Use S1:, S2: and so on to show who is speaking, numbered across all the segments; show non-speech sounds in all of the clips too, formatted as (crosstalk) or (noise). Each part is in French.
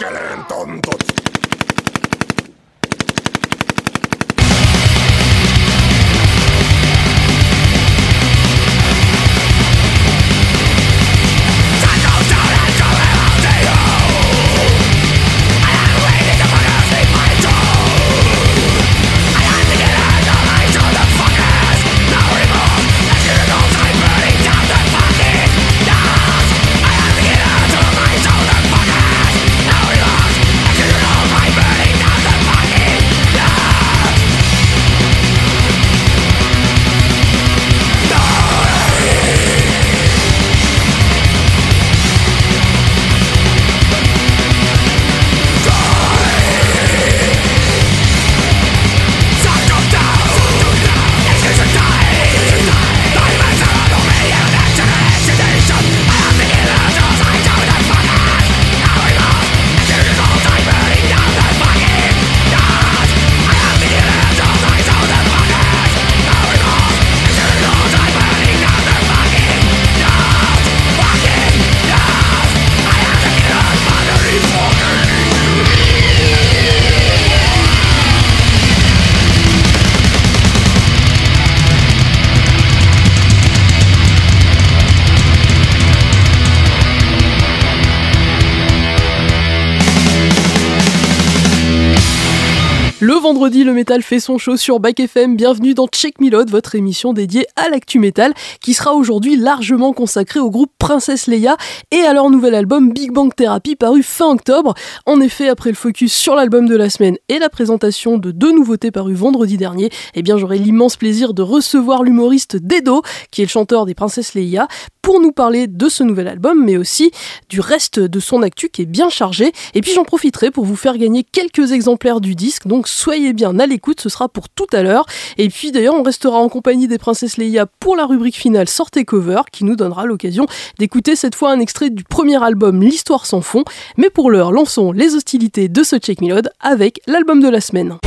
S1: kellene tantot. Vendredi, le métal fait son show sur Back FM. Bienvenue dans Check Milod, votre émission dédiée à l'actu métal, qui sera aujourd'hui largement consacrée au groupe Princesse Leia et à leur nouvel album Big Bang Therapy paru fin octobre. En effet, après le focus sur l'album de la semaine et la présentation de deux nouveautés parues vendredi dernier, eh bien j'aurai l'immense plaisir de recevoir l'humoriste Dedo, qui est le chanteur des Princesses Leia, pour nous parler de ce nouvel album, mais aussi du reste de son actu qui est bien chargé. Et puis j'en profiterai pour vous faire gagner quelques exemplaires du disque, donc soyez bien à l'écoute, ce sera pour tout à l'heure. Et puis d'ailleurs, on restera en compagnie des Princesses Leia pour la rubrique finale Sortez Cover, qui nous donnera l'occasion d'écouter cette fois un extrait du premier album L'Histoire sans fond. Mais pour l'heure, lançons les hostilités de ce Check Milod avec l'album de la semaine.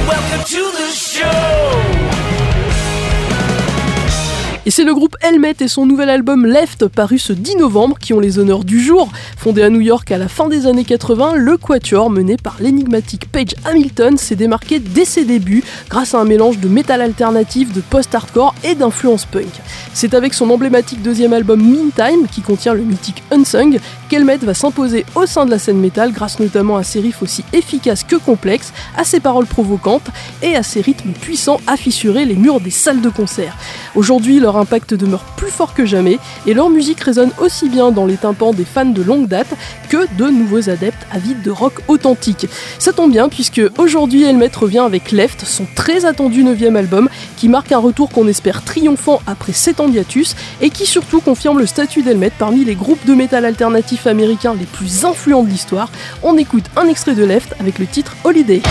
S1: Et c'est le groupe Helmet et son nouvel album Left, paru ce 10 novembre, qui ont les honneurs du jour. Fondé à New York à la fin des années 80, le Quatuor, mené par l'énigmatique Paige Hamilton, s'est démarqué dès ses débuts grâce à un mélange de métal alternatif, de post-hardcore et d'influence punk. C'est avec son emblématique deuxième album Meantime, qui contient le mythique Unsung, qu'Helmet va s'imposer au sein de la scène métal grâce notamment à ses riffs aussi efficaces que complexes, à ses paroles provocantes et à ses rythmes puissants à fissurer les murs des salles de concert. Aujourd'hui, leur impact demeure plus fort que jamais et leur musique résonne aussi bien dans les tympans des fans de longue date que de nouveaux adeptes avides de rock authentique. Ça tombe bien puisque aujourd'hui Helmet revient avec Left, son très attendu 9 album qui marque un retour qu'on espère triomphant après 7 ans d'hiatus et qui surtout confirme le statut d'Helmet parmi les groupes de métal alternatif américains les plus influents de l'histoire. On écoute un extrait de Left avec le titre Holiday.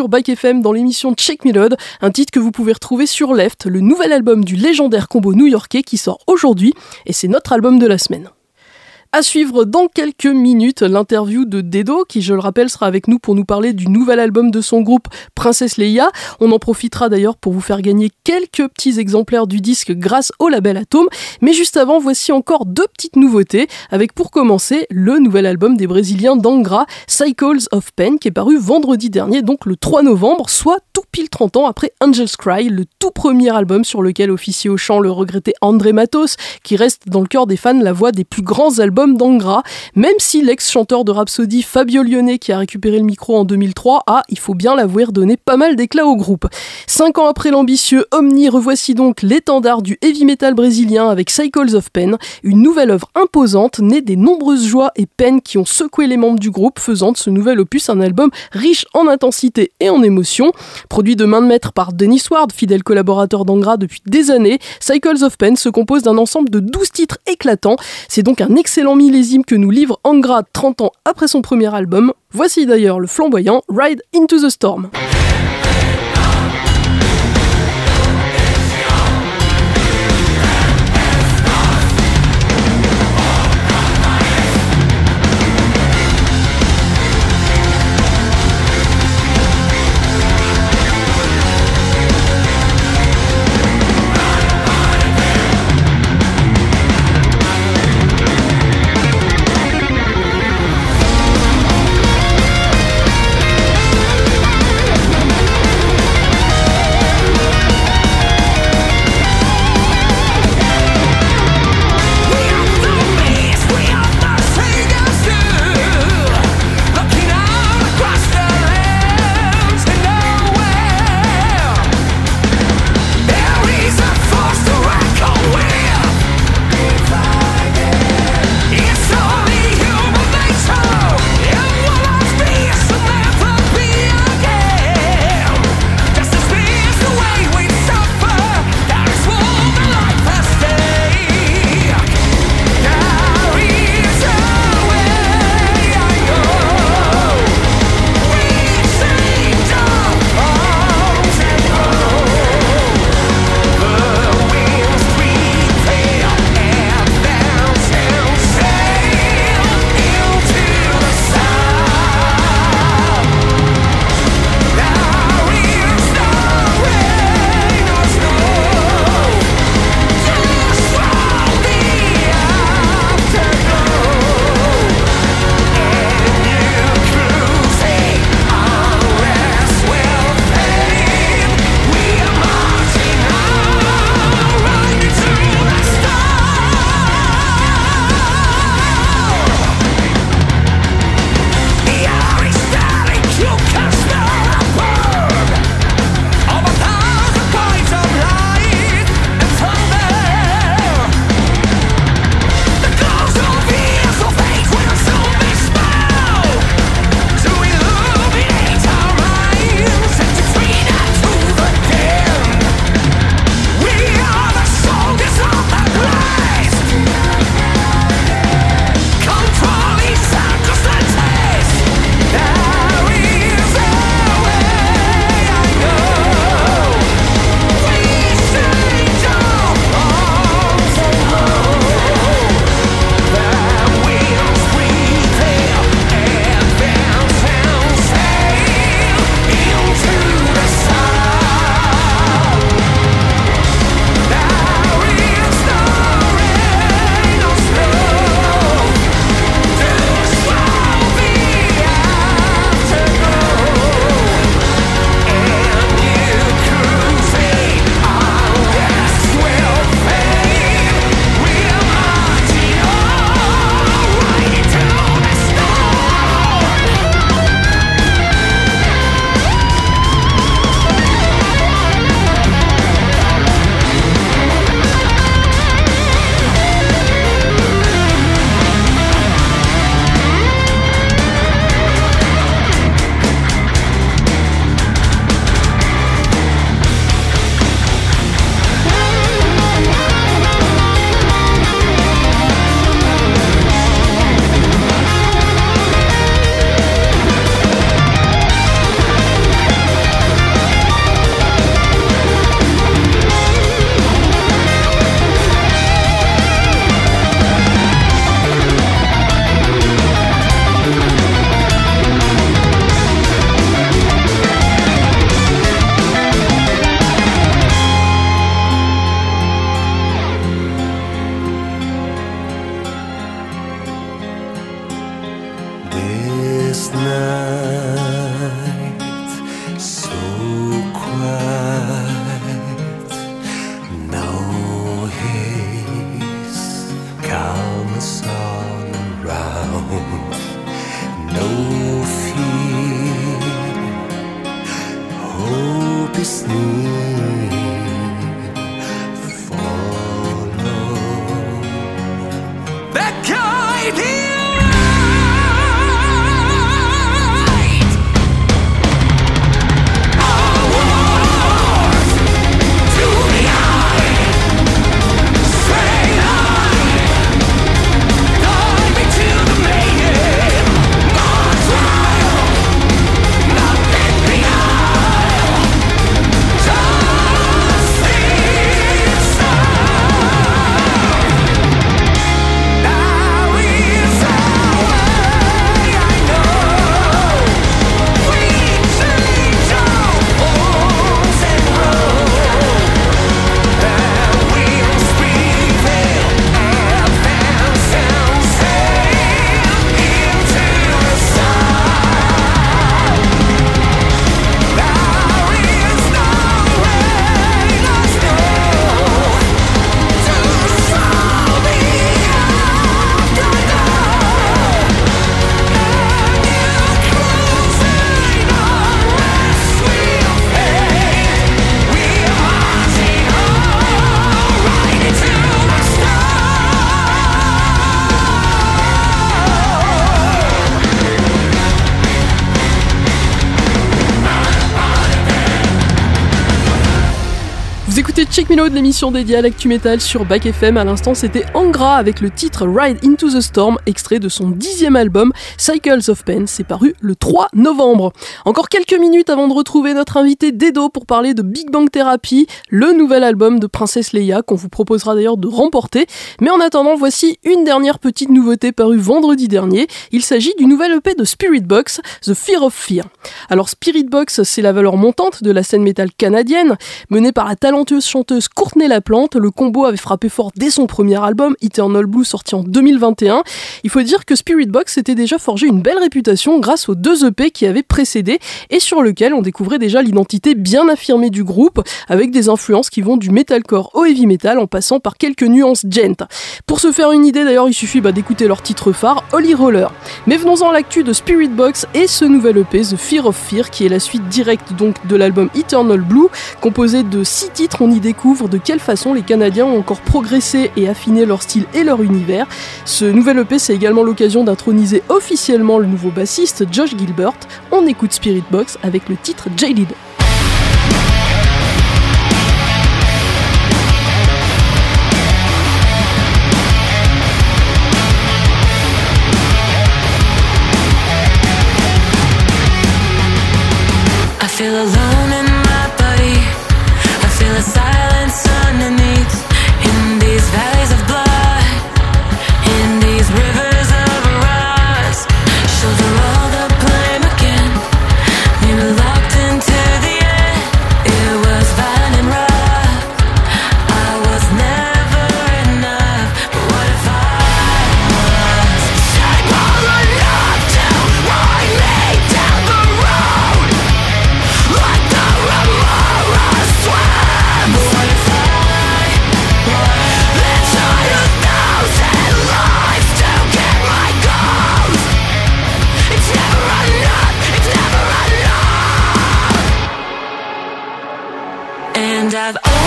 S1: Sur Bike FM dans l'émission Check Me Load, un titre que vous pouvez retrouver sur Left, le nouvel album du légendaire combo new-yorkais qui sort aujourd'hui, et c'est notre album de la semaine. À suivre dans quelques minutes l'interview de Dedo, qui je le rappelle sera avec nous pour nous parler du nouvel album de son groupe Princesse Leia. On en profitera d'ailleurs pour vous faire gagner quelques petits exemplaires du disque grâce au label Atom. Mais juste avant, voici encore deux petites nouveautés, avec pour commencer le nouvel album des Brésiliens d'Angra, Cycles of Pen, qui est paru vendredi dernier, donc le 3 novembre, soit tout pile 30 ans après Angel's Cry, le tout premier album sur lequel officie au chant le regretté André Matos, qui reste dans le cœur des fans la voix des plus grands albums d'Angra, même si l'ex-chanteur de Rhapsody Fabio Lyonnais, qui a récupéré le micro en 2003, a, il faut bien l'avouer, donné pas mal d'éclat au groupe. Cinq ans après l'ambitieux Omni, revoici donc l'étendard du heavy metal brésilien avec Cycles of Pen, une nouvelle œuvre imposante née des nombreuses joies et peines qui ont secoué les membres du groupe, faisant de ce nouvel opus un album riche en intensité et en émotion. Produit de main de maître par Dennis Ward, fidèle collaborateur d'Angra depuis des années, Cycles of Pen se compose d'un ensemble de 12 titres éclatants. C'est donc un excellent millésime que nous livre Angra 30 ans après son premier album. Voici d'ailleurs le flamboyant Ride into the Storm.
S2: Me Out, l'émission dédiée à l'actu metal sur Back FM. À l'instant, c'était Angra avec le titre Ride Into the Storm, extrait de son dixième album Cycles of Pain. C'est paru le 3 novembre. Encore quelques minutes avant de retrouver notre invité Dedo pour parler de Big Bang Therapy, le nouvel album de Princesse Leia qu'on vous proposera d'ailleurs de remporter. Mais en attendant, voici une dernière petite nouveauté parue vendredi dernier. Il s'agit du nouvel EP de Spirit Box, The Fear of Fear. Alors Spirit Box, c'est la valeur montante de la scène métal canadienne, menée par la talentueuse chanteuse Courtney Laplante. Le combo avait frappé fort dès son premier album, Eternal Blue, sorti en 2021. Il faut dire que Spirit Box s'était déjà forgé une belle réputation grâce aux deux EP qui avaient précédé et sur lequel on découvrait déjà l'identité bien affirmée du groupe, avec des influences qui vont du metalcore au heavy metal en passant par quelques nuances gent. Pour se faire une idée d'ailleurs, il suffit bah, d'écouter leur titre phare, Holy Roller. Mais venons-en à l'actu de Spirit Box et ce nouvel EP, The Fear of Fear, qui est la suite directe donc de l'album Eternal Blue, composé de six titres on y découvre de quelle façon les Canadiens ont encore progressé et affiné leur style et leur univers. Ce nouvel EP, c'est également l'occasion d'introniser officiellement le nouveau bassiste Josh Gilbert. On écoute Spirit Box avec le titre Jaded. And I've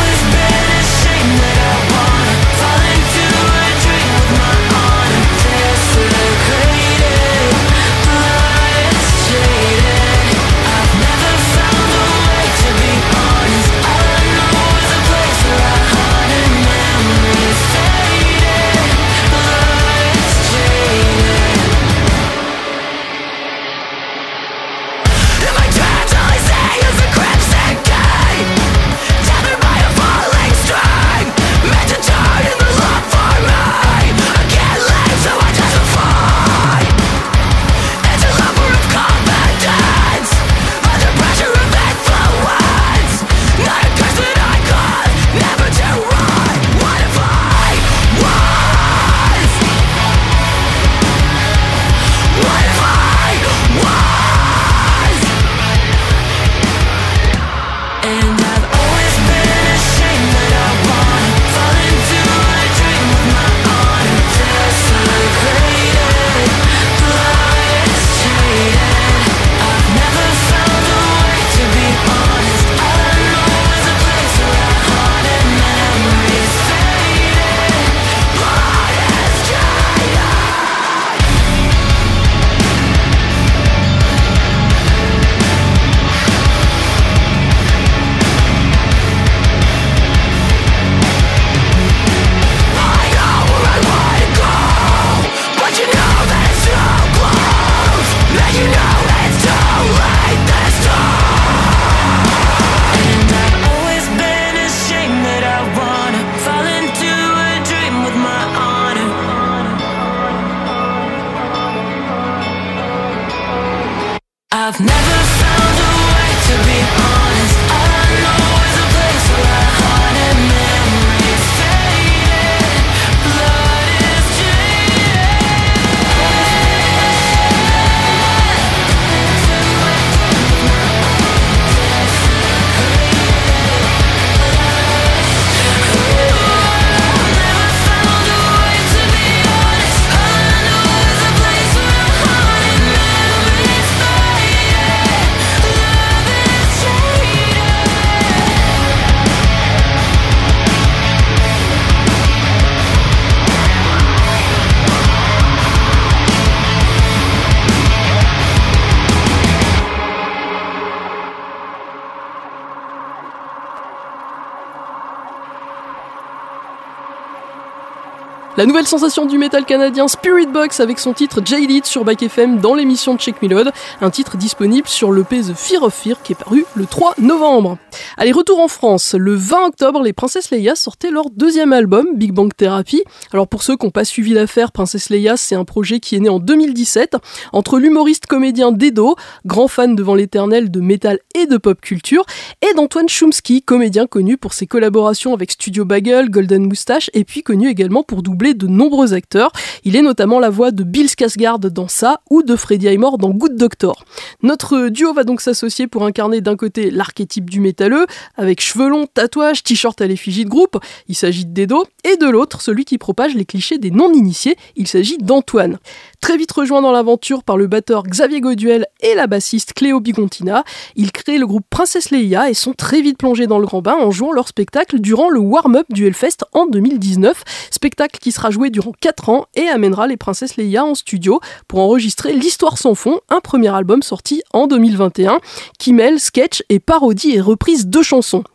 S1: La nouvelle sensation du métal canadien Spirit Box avec son titre J-Lead sur Back FM dans l'émission Check Melod, un titre disponible sur le The Fear of Fear qui est paru le 3 novembre. Allez, retour en France. Le 20 octobre, les Princesses Leia sortaient leur deuxième album, Big Bang Therapy. Alors pour ceux qui n'ont pas suivi l'affaire, Princesse Leia, c'est un projet qui est né en 2017 entre l'humoriste comédien Dedo, grand fan devant l'éternel de métal et de pop culture, et d'Antoine Chomsky, comédien connu pour ses collaborations avec Studio Bagel, Golden Moustache, et puis connu également pour doubler de nombreux acteurs. Il est notamment la voix de Bill Skarsgård dans ça ou de Freddie Highmore dans Good Doctor. Notre duo va donc s'associer pour incarner d'un côté l'archétype du métalleux, avec cheveux longs, tatouages, t-shirt à l'effigie de groupe, il s'agit de Dedo, et de l'autre, celui qui propage les clichés des non-initiés, il s'agit d'Antoine. Très vite rejoint dans l'aventure par le batteur Xavier Goduel et la bassiste Cléo Bigontina, ils créent le groupe Princesse Leia et sont très vite plongés dans le grand bain en jouant leur spectacle durant le warm-up du Hellfest en 2019, spectacle qui sera joué durant 4 ans et amènera les Princesses Leia en studio pour enregistrer L'Histoire sans fond, un premier album sorti en 2021 qui mêle sketch et parodie et reprise de chansons.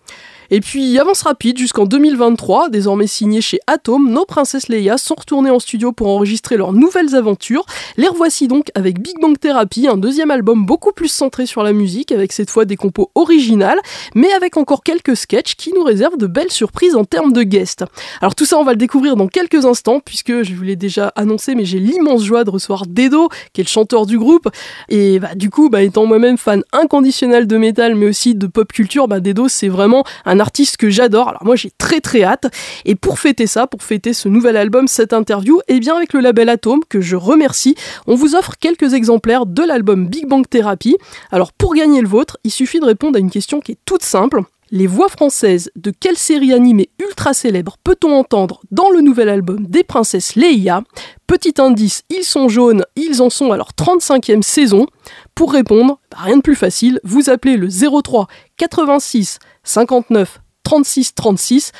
S1: Et puis, avance rapide, jusqu'en 2023, désormais signé chez Atom, nos princesses Leia sont retournées en studio pour enregistrer leurs nouvelles aventures. Les revoici donc avec Big Bang Therapy, un deuxième album beaucoup plus centré sur la musique, avec cette fois des compos originales, mais avec encore quelques sketchs qui nous réservent de belles surprises en termes de guests. Alors tout ça, on va le découvrir dans quelques instants, puisque je vous l'ai déjà annoncé, mais j'ai l'immense joie de recevoir Dedo, qui est le chanteur du groupe. Et bah, du coup, bah, étant moi-même fan inconditionnel de métal, mais aussi de pop culture, bah, Dedo, c'est vraiment un artiste que j'adore. Alors moi j'ai très très hâte. Et pour fêter ça, pour fêter ce nouvel album, cette interview, et eh bien avec le label Atom que je remercie, on vous offre quelques exemplaires de l'album Big Bang Therapy. Alors pour gagner le vôtre, il suffit de répondre à une question qui est toute simple. Les voix françaises de quelle série animée ultra célèbre peut-on entendre dans le nouvel album des princesses Leia? Petit indice, ils sont jaunes, ils en sont à leur 35e saison. Pour répondre, bah, rien de plus facile, vous appelez le 03 86 59 36 36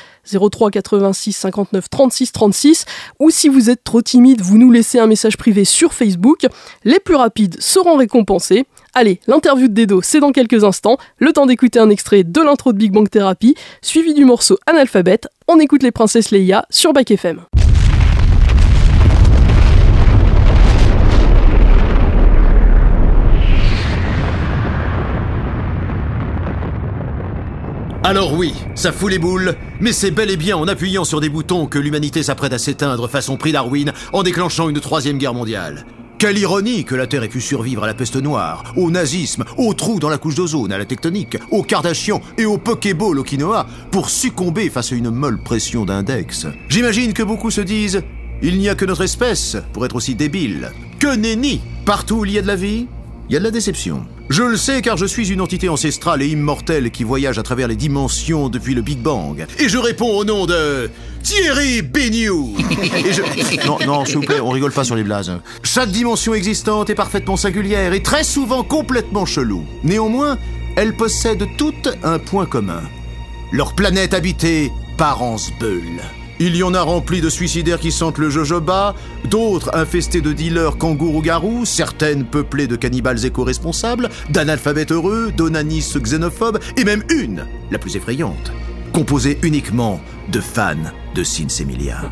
S1: 03 86 59 36 36 ou si vous êtes trop timide, vous nous laissez un message privé sur Facebook. Les plus rapides seront récompensés. Allez, l'interview de Dedo, c'est dans quelques instants. Le temps d'écouter un extrait de l'intro de Big Bang Therapy, suivi du morceau Analphabète. On écoute les princesses Leia sur Bac FM.
S3: Alors oui, ça fout les boules, mais c'est bel et bien en appuyant sur des boutons que l'humanité s'apprête à s'éteindre façon prix Darwin en déclenchant une troisième guerre mondiale. Quelle ironie que la Terre ait pu survivre à la peste noire, au nazisme, aux trous dans la couche d'ozone, à la tectonique, aux Kardashians et au Pokéball au quinoa pour succomber face à une molle pression d'index. J'imagine que beaucoup se disent il n'y a que notre espèce pour être aussi débile. Que nenni Partout où il y a de la vie, il y a de la déception. Je le sais car je suis une entité ancestrale et immortelle qui voyage à travers les dimensions depuis le Big Bang. Et je réponds au nom de Thierry Bignou. (laughs) Et je... Non, non, s'il vous plaît, on rigole pas sur les blazes. Chaque dimension existante est parfaitement singulière et très souvent complètement chelou. Néanmoins, elles possèdent toutes un point commun. Leur planète habitée par Ansbeul. Il y en a rempli de suicidaires qui sentent le jojoba, d'autres infestés de dealers kangourou-garous, certaines peuplées de cannibales éco-responsables, d'analphabètes heureux, d'onanistes xénophobes, et même une, la plus effrayante, composée uniquement de fans de Emilia.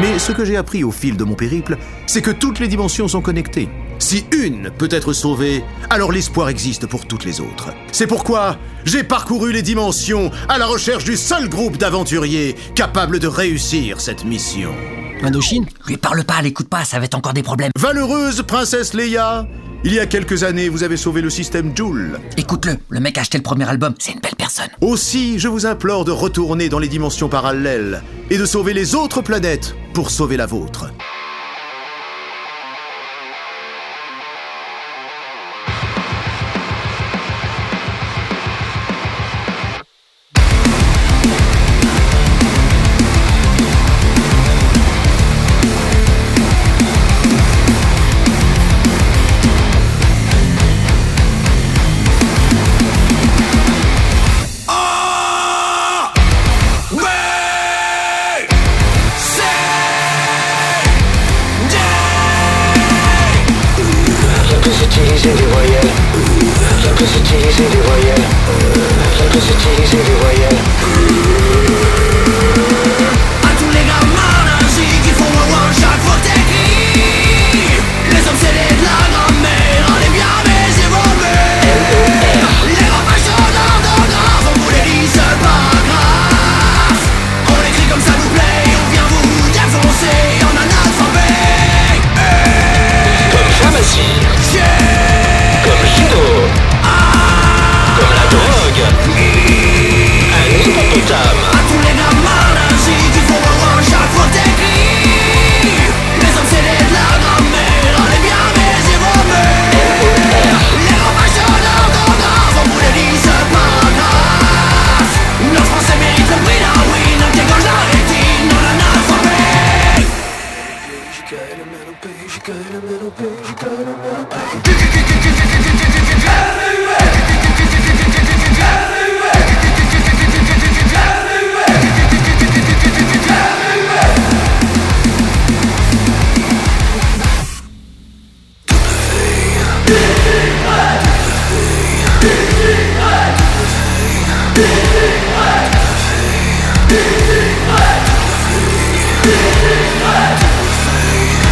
S3: Mais ce que j'ai appris au fil de mon périple, c'est que toutes les dimensions sont connectées. Si une peut être sauvée, alors l'espoir existe pour toutes les autres. C'est pourquoi j'ai parcouru les dimensions à la recherche du seul groupe d'aventuriers capable de réussir cette mission.
S4: Indochine Lui parle pas, l'écoute pas, ça va être encore des problèmes.
S3: Valeureuse princesse Leia, il y a quelques années, vous avez sauvé le système Joule.
S4: Écoute-le, le mec a acheté le premier album, c'est une belle personne.
S3: Aussi, je vous implore de retourner dans les dimensions parallèles et de sauver les autres planètes pour sauver la vôtre.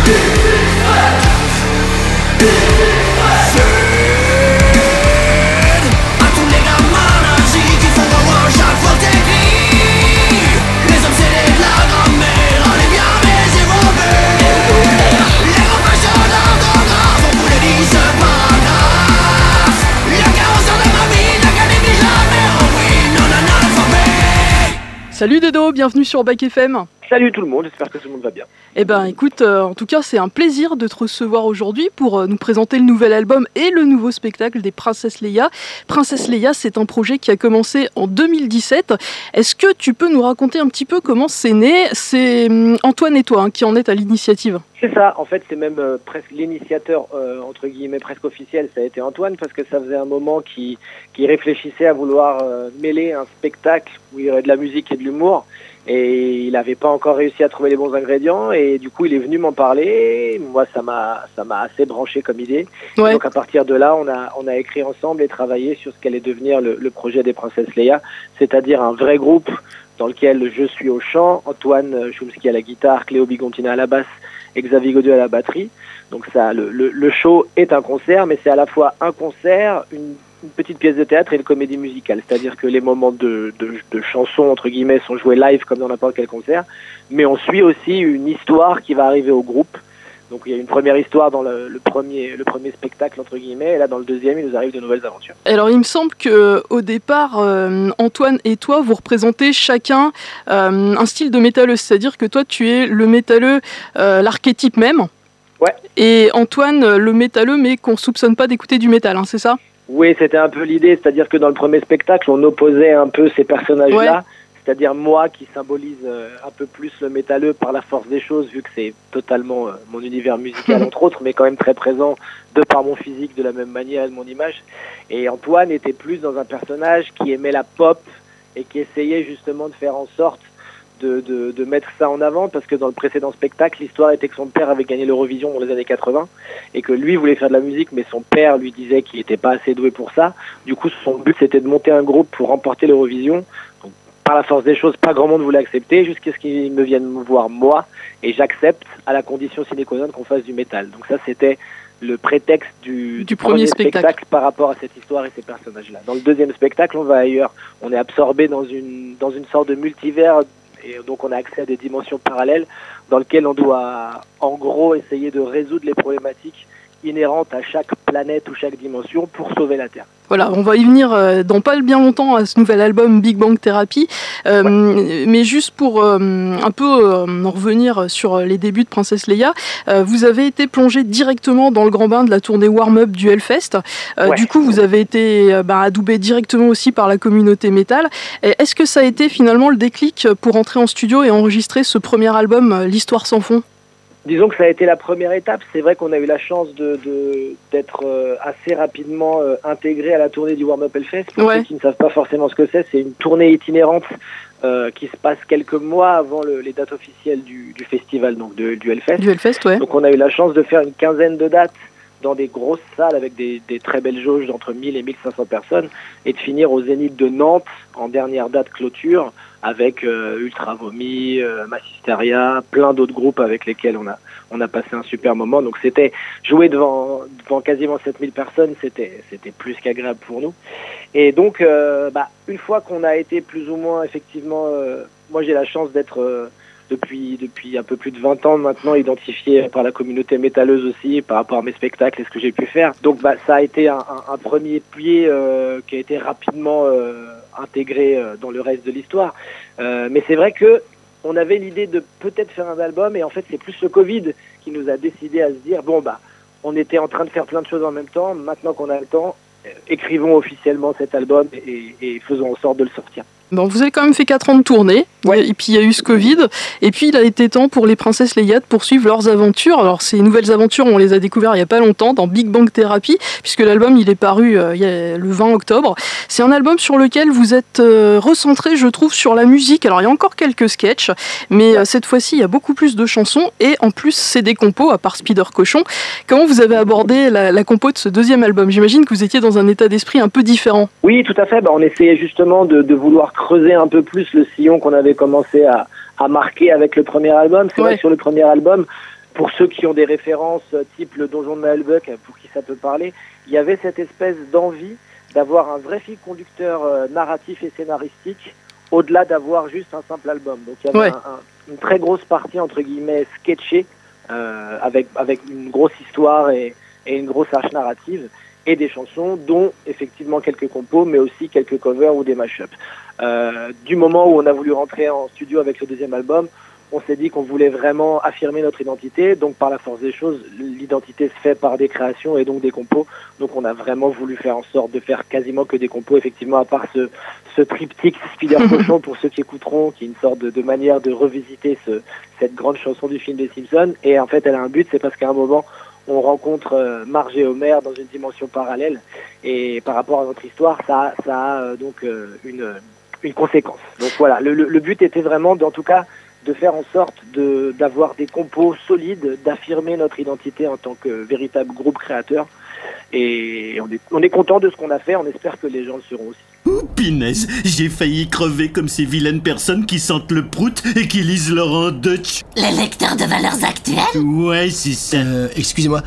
S1: Salut Bienvenue sur Bac FM.
S5: Salut tout le monde, j'espère que tout le monde va bien.
S1: Eh ben écoute, euh, en tout cas c'est un plaisir de te recevoir aujourd'hui pour euh, nous présenter le nouvel album et le nouveau spectacle des Princesses Leia. Princesse Leia, c'est un projet qui a commencé en 2017. Est-ce que tu peux nous raconter un petit peu comment c'est né? C'est hum, Antoine et toi hein, qui en êtes à l'initiative.
S5: C'est ça, en fait c'est même euh, presque l'initiateur entre guillemets presque officiel, ça a été Antoine parce que ça faisait un moment qu'il qui réfléchissait à vouloir mêler un spectacle où il y aurait de la musique et de l'humour. Et il n'avait pas encore réussi à trouver les bons ingrédients. Et du coup il est venu m'en parler. Moi ça m'a ça m'a assez branché comme idée. Donc à partir de là on a on a écrit ensemble et travaillé sur ce qu'allait devenir le, le, projet des princesses Leia c'est-à-dire un vrai groupe dans lequel je suis au chant. Antoine Chomsky à la guitare Cléo Bigontina à la basse Xavier à la batterie donc ça le, le, le show est un concert mais c'est à la fois un concert une une petite pièce de théâtre et une comédie musicale. C'est-à-dire que les moments de, de, de, chansons, entre guillemets, sont joués live comme dans n'importe quel concert, mais on suit aussi une histoire qui va arriver au groupe. Donc il y a une première histoire dans le, le, premier, le premier spectacle, entre guillemets, et là dans le deuxième, il nous arrive de nouvelles aventures.
S1: Alors il me semble que au départ, euh, Antoine et toi, vous représentez chacun euh, un style de métalleux, c'est-à-dire que toi, tu es le métalleux, euh, l'archétype même.
S5: Ouais.
S1: Et Antoine, le métalleux, mais qu'on soupçonne pas d'écouter du métal, hein, c'est ça?
S5: Oui, c'était un peu l'idée, c'est-à-dire que dans le premier spectacle, on opposait un peu ces personnages-là, c'est-à-dire moi qui symbolise euh, un peu plus le métalleux par la force des choses, vu que c'est totalement euh, mon univers musical (laughs) entre autres, mais quand même très présent de par mon physique de la même manière et de mon image. Et Antoine était plus dans un personnage qui aimait la pop et qui essayait justement de faire en sorte de, de, de, mettre ça en avant parce que dans le précédent spectacle, l'histoire était que son père avait gagné l'Eurovision dans les années 80 et que lui voulait faire de la musique, mais son père lui disait qu'il n'était pas assez doué pour ça. Du coup, son but c'était de monter un groupe pour remporter l'Eurovision. Par la force des choses, pas grand monde voulait accepter jusqu'à ce qu'il me vienne me voir moi et j'accepte à la condition sine qua non qu'on fasse du métal. Donc ça, c'était le prétexte du,
S1: du premier, spectacle.
S5: spectacle. par rapport à cette histoire et ces personnages-là. Dans le deuxième spectacle, on va ailleurs. On est absorbé dans une, dans une sorte de multivers et donc on a accès à des dimensions parallèles dans lesquelles on doit en gros essayer de résoudre les problématiques inhérentes à chaque planète ou chaque dimension pour sauver la Terre.
S1: Voilà, on va y venir euh, dans pas bien longtemps à ce nouvel album Big Bang Therapy. Euh, ouais. Mais juste pour euh, un peu en revenir sur les débuts de Princesse Leia, vous avez été plongé directement dans le grand bain de la tournée warm-up du Hellfest.
S5: Ouais.
S1: Du coup, vous avez été bah, adoubé directement aussi par la communauté métal. Est-ce que ça a été finalement le déclic pour entrer en studio et enregistrer ce premier album, L'Histoire sans fond?
S5: Disons que ça a été la première étape. C'est vrai qu'on a eu la chance de, d'être euh, assez rapidement euh, intégré à la tournée du Warm Up Hellfest. Pour
S1: ouais.
S5: ceux qui ne savent pas forcément ce que c'est, c'est une tournée itinérante euh, qui se passe quelques mois avant le, les dates officielles du, du festival, donc de, du Hellfest.
S1: Du Hellfest, ouais.
S5: Donc on a eu la chance de faire une quinzaine de dates dans des grosses salles avec des, très belles jauges d'entre 1000 et 1500 personnes et de finir au Zénith de Nantes en dernière date clôture avec euh, Ultra Vomi, euh, Massisteria, plein d'autres groupes avec lesquels on a on a passé un super moment. Donc c'était jouer devant devant quasiment 7000 personnes, c'était plus qu'agréable pour nous. Et donc euh, bah, une fois qu'on a été plus ou moins effectivement, euh, moi j'ai la chance d'être depuis, depuis un peu plus de 20 ans maintenant identifié par la communauté métalleuse aussi par rapport à mes spectacles et ce que j'ai pu faire. Donc bah, ça a été un, premier pied euh, qui a été rapidement euh, intégré euh, dans le reste de l'histoire. Mais c'est vrai que on avait l'idée de peut-être faire un album et en fait c'est plus le Covid qui nous a décidé à se dire bon bah on était en train de faire plein de choses en même temps, maintenant qu'on a le temps, écrivons officiellement cet album et faisons en sorte de le sortir.
S1: Bon, vous avez quand même fait 4 ans de tournée,
S5: ouais.
S1: et puis il y a eu ce Covid, et puis il a été temps pour les princesses Leia de poursuivre leurs aventures. Alors ces nouvelles aventures, on les a découvertes il n'y a pas longtemps dans Big Bang Therapy, puisque l'album il est paru euh, il y a le 20 octobre. C'est un album sur lequel vous êtes euh, recentré, je trouve, sur la musique. Alors il y a encore quelques sketchs, mais euh, cette fois-ci il y a beaucoup plus de chansons, et en plus c'est des compos, à part Spider Cochon. Comment vous avez abordé la, la compo de ce deuxième album? J'imagine que vous étiez dans un état d'esprit un peu différent.
S5: Oui, tout à fait. Bah, on essayait justement de, de vouloir creuser un peu plus le sillon qu'on avait commencé à, à marquer avec le premier album. C'est vrai
S1: Ouais.
S5: que sur le premier album, pour ceux qui ont des références euh, type le donjon de euh, pour qui ça peut parler, il y avait cette espèce d'envie d'avoir un vrai fil conducteur euh, narratif et scénaristique au-delà d'avoir juste un simple album. Donc il y avait
S1: Ouais.
S5: un- un- une très grosse partie entre guillemets sketchée euh, avec avec une grosse histoire et, et une grosse arche narrative et des chansons dont effectivement quelques compos mais aussi quelques covers ou des mashups. Euh, du moment où on a voulu rentrer en studio avec le deuxième album, on s'est dit qu'on voulait vraiment affirmer notre identité. Donc, par la force des choses, l'identité se fait par des créations et donc des compos. Donc, on a vraiment voulu faire en sorte de faire quasiment que des compos, effectivement, à part ce, ce triptyque Spider (laughs) Cochon pour ceux qui écouteront, qui est une sorte de, de manière de revisiter ce, cette grande chanson du film des Simpsons. Et en fait, elle a un but, c'est parce qu'à un moment, on rencontre euh, Marge et Homer dans une dimension parallèle. Et par rapport à notre histoire, ça, ça a euh, donc euh, une, conséquence. Donc voilà, le but était vraiment, en tout cas, de faire en sorte de d'avoir des compos solides, d'affirmer notre identité en tant que véritable groupe créateur. Et on est, on est content de ce qu'on a fait, on espère que les gens le seront aussi.
S6: Pinaise, j'ai failli crever comme ces vilaines personnes qui sentent le prout et qui lisent Laurent Dutch.
S7: Les lecteurs de valeurs actuelles?
S6: Ouais, c'est ça.
S8: Euh, excusez-moi.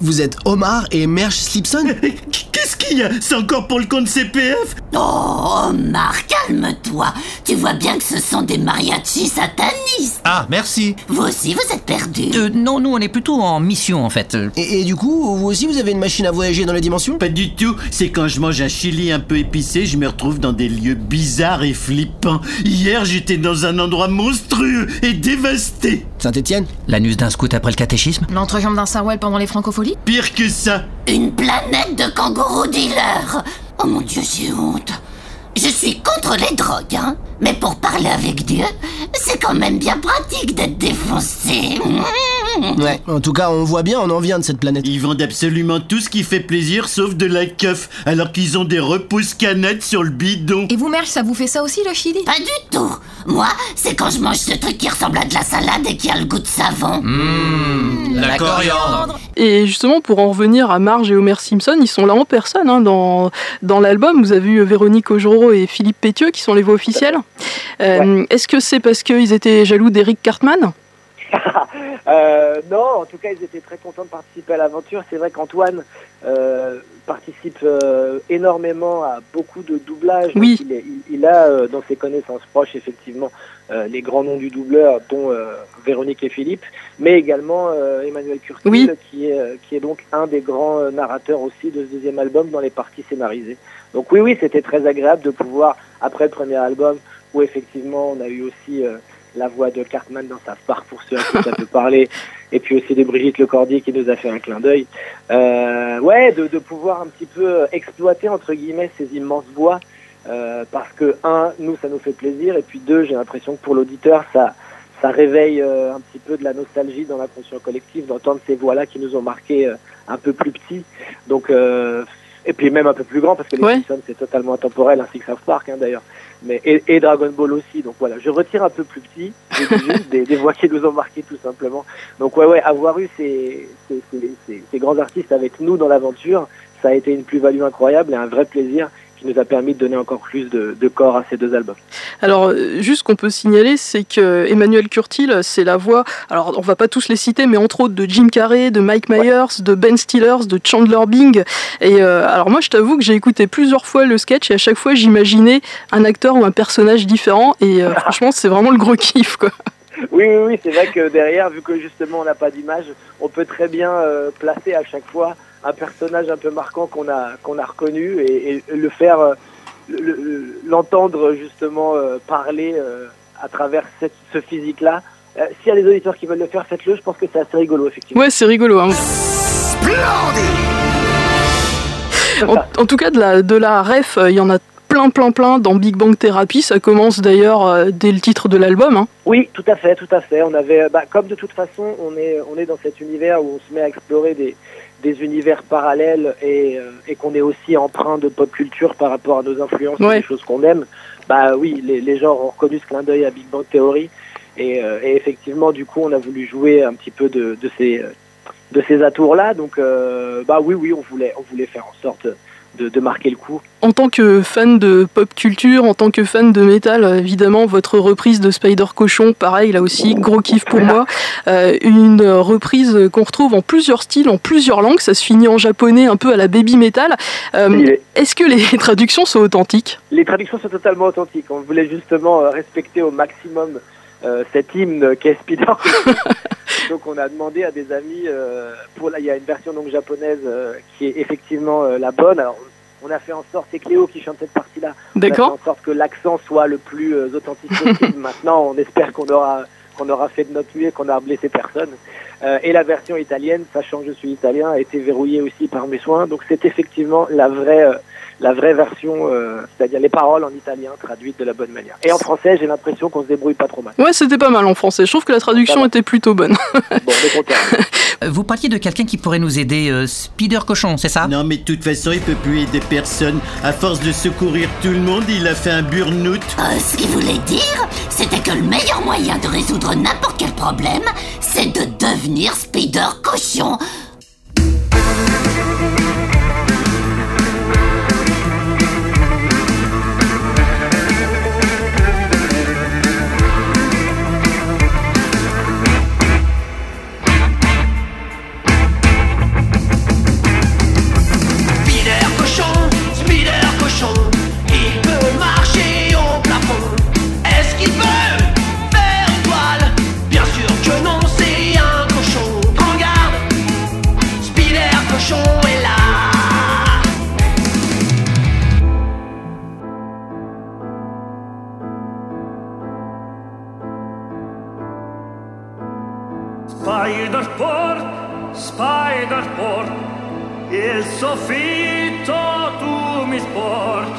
S8: Vous êtes Omar et Merch Slipson (laughs)
S6: Qu'est-ce qu'il y a C'est encore pour le compte CPF
S7: Oh, Omar, calme-toi. Tu vois bien que ce sont des mariachis satanistes.
S9: Ah, merci.
S7: Vous aussi, vous êtes perdus.
S4: Euh, non, nous on est plutôt en mission en fait.
S8: Et, et du coup, vous aussi, vous avez une machine à voyager dans les dimensions?
S6: Pas du tout. C'est quand je mange un chili un peu épicé, je me retrouve dans des lieux bizarres et flippants. Hier, j'étais dans un endroit monstrueux et dévasté.
S8: Saint-Étienne?
S4: L'anus d'un scout après le catéchisme?
S10: L'entrejambe d'un Sarwell pendant les francopholies?
S6: Pire que ça.
S7: Une planète de kangourous dealers. Oh mon dieu, j'ai honte. Je suis contre les drogues, hein. Mais pour parler avec Dieu, c'est quand même bien pratique d'être défoncé. (laughs)
S8: Ouais. En tout cas, on voit bien, on en vient de cette planète.
S6: Ils vendent absolument tout ce qui fait plaisir sauf de la keuf, alors qu'ils ont des repousses canettes sur le bidon.
S10: Et vous, Merch, ça vous fait ça aussi, le chili?
S7: Pas du tout. Moi, c'est quand je mange ce truc qui ressemble à de la salade et qui a le goût de savon.
S9: La coriandre.
S1: Et justement, pour en revenir à Marge et Homer Simpson, ils sont là en personne hein, dans, dans l'album. Vous avez eu Véronique Augereau et Philippe Pétieux qui sont les voix officielles. Euh, Est-ce que c'est parce qu'ils étaient jaloux d'Eric Cartman? (laughs)
S5: Euh, non, en tout cas, ils étaient très contents de participer à l'aventure. C'est vrai qu'Antoine euh, participe euh, énormément à beaucoup de doublages.
S1: Oui.
S5: Il, est- il- il a euh, dans ses connaissances proches, effectivement, euh, les grands noms du doubleur, dont euh, Véronique et Philippe, mais également euh, Emmanuel Curtil,
S1: Oui.
S5: qui, est, qui est donc un des grands narrateurs aussi de ce deuxième album dans les parties scénarisées. Donc oui, oui, c'était très agréable de pouvoir, après le premier album, où effectivement on a eu aussi euh, la voix de Cartman dans sa part pour ceux à qui ça peut parler, et puis aussi de Brigitte Lecordier qui nous a fait un clin d'œil. Euh, ouais, de, de pouvoir un petit peu exploiter entre guillemets ces immenses voix, euh, parce que un, nous ça nous fait plaisir, et puis deux, j'ai l'impression que pour l'auditeur ça ça réveille euh, un petit peu de la nostalgie dans la conscience collective d'entendre ces voix-là qui nous ont marqué euh, un peu plus petits. Donc euh, et puis même un peu plus grand parce que les
S1: Ouais.
S5: Simpsons c'est totalement intemporel ainsi que South Park hein, d'ailleurs mais et, et Dragon Ball aussi donc voilà. Je retire un peu plus petit. Des, des voix qui nous ont marqué tout simplement. Donc ouais ouais avoir eu ces, ces, ces- ces grands artistes avec nous dans l'aventure ça a été une plus-value incroyable et un vrai plaisir qui nous a permis de donner encore plus de, de corps à ces deux albums
S1: Alors, euh, juste qu'on peut signaler, c'est que Emmanuel Curtil, c'est la voix, alors on va pas tous les citer, mais entre autres de Jim Carrey, de Mike Myers, de Ben Stillers, de Chandler Bing. Et euh, alors moi, je t'avoue que j'ai écouté plusieurs fois le sketch et à chaque fois, j'imaginais un acteur ou un personnage différent. Et euh, (laughs) franchement, c'est vraiment le gros kiff, quoi.
S5: Oui, oui, oui, c'est vrai que derrière, vu que justement on n'a pas d'image, on peut très bien euh, placer à chaque fois un personnage un peu marquant qu'on a qu'on a reconnu et, et le faire, euh, le- le- l'entendre justement euh, parler euh, à travers cette- ce physique-là. Euh, S'il y a des auditeurs qui veulent le faire, faites-le. Je pense que c'est assez rigolo, effectivement.
S1: Ouais, c'est rigolo. Hein. En, en tout cas, de la, de la ref, euh, il y en a plein, plein, plein dans Big Bang Therapy. Ça commence d'ailleurs euh, dès le titre de l'album. Hein.
S5: Oui, tout à fait, tout à fait. On avait, bah, comme de toute façon, on est, on est dans cet univers où on se met à explorer des, des univers parallèles et, euh, et qu'on est aussi empreint de pop culture par rapport à nos influences et des choses qu'on aime. Bah oui, les, les gens ont reconnu ce clin d'œil à Big Bang Theory et, euh, et effectivement, du coup, on a voulu jouer un petit peu de, de ces, de ces atours-là. Donc, euh, bah oui, oui, on voulait, on voulait faire en sorte de, de marquer le coup.
S1: En tant que fan de pop culture, en tant que fan de métal, évidemment, votre reprise de Spider Cochon, pareil, là aussi, gros kiff pour moi. Euh, une reprise qu'on retrouve en plusieurs styles, en plusieurs langues. Ça se finit en japonais, un peu à la baby metal. Euh, Est-ce que les (laughs) traductions sont authentiques?
S5: Les traductions sont totalement authentiques. On voulait justement euh, respecter au maximum euh, cet hymne qu'est Spider. (laughs) donc on a demandé à des amis, euh, pour là il y a une version donc japonaise euh, qui est effectivement euh, la bonne. Alors on a fait en sorte, c'est Cléo qui chante cette partie-là. On a fait
S1: D'accord
S5: en sorte que l'accent soit le plus euh, authentique possible. (laughs) Maintenant, on espère qu'on aura qu'on aura fait de notre mieux, qu'on aura blessé personne. Euh, et la version italienne, sachant que je suis italien, a été verrouillée aussi par mes soins. Donc c'est effectivement la vraie euh, la vraie version, euh, c'est-à-dire les paroles en italien traduites de la bonne manière. Et en français, j'ai l'impression qu'on se débrouille pas trop mal.
S1: Ouais, c'était pas mal en français. Je trouve que la traduction était plutôt bonne. (laughs)
S5: Bon, on est content.
S4: Euh, Vous parliez de quelqu'un qui pourrait nous aider, euh, Spider Cochon, c'est ça?
S6: Non, mais de toute façon, il peut plus aider personne. À force de secourir tout le monde, il a fait un burn-out.
S7: Euh, ce qu'il voulait dire, c'était que le meilleur moyen de résoudre n'importe quel problème, c'est de devenir Spider Cochon.
S2: il
S11: soffitto tu mi sport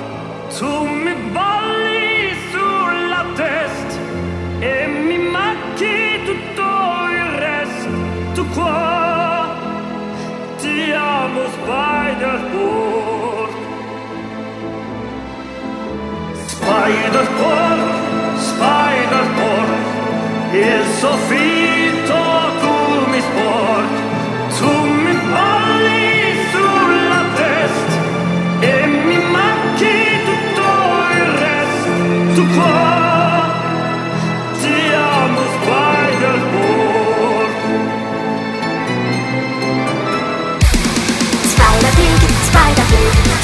S11: tu mi balli sulla testa e mi macchi tutto il resto tu qua ti amo Spider-Port Spider-Port Spider-Port il soffitto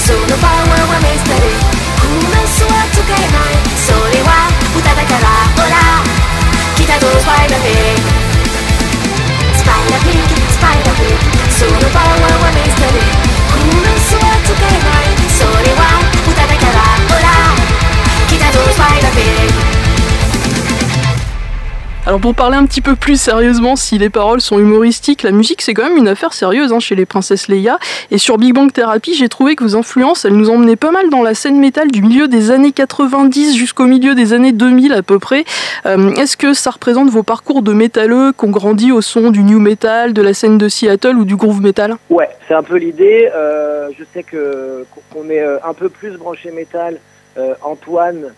S12: そのパワーはミステリーこの巣は使えないそれは歌だからほら来たぞスパイダーピン
S1: Pour parler un petit peu plus sérieusement, si les paroles sont humoristiques, la musique c'est quand même une affaire sérieuse hein, chez les princesses Leia. Et sur Big Bang Therapy, j'ai trouvé que vos influences, elles nous emmenaient pas mal dans la scène métal du milieu des années 90 jusqu'au milieu des années 2000 à peu près. Euh, Est-ce que ça représente vos parcours de métalleux qu'on grandit au son du new metal, de la scène de Seattle ou du groove metal?
S5: Ouais, c'est un peu l'idée. Euh, je sais que qu'on est euh, un peu plus branché métal. Antoine,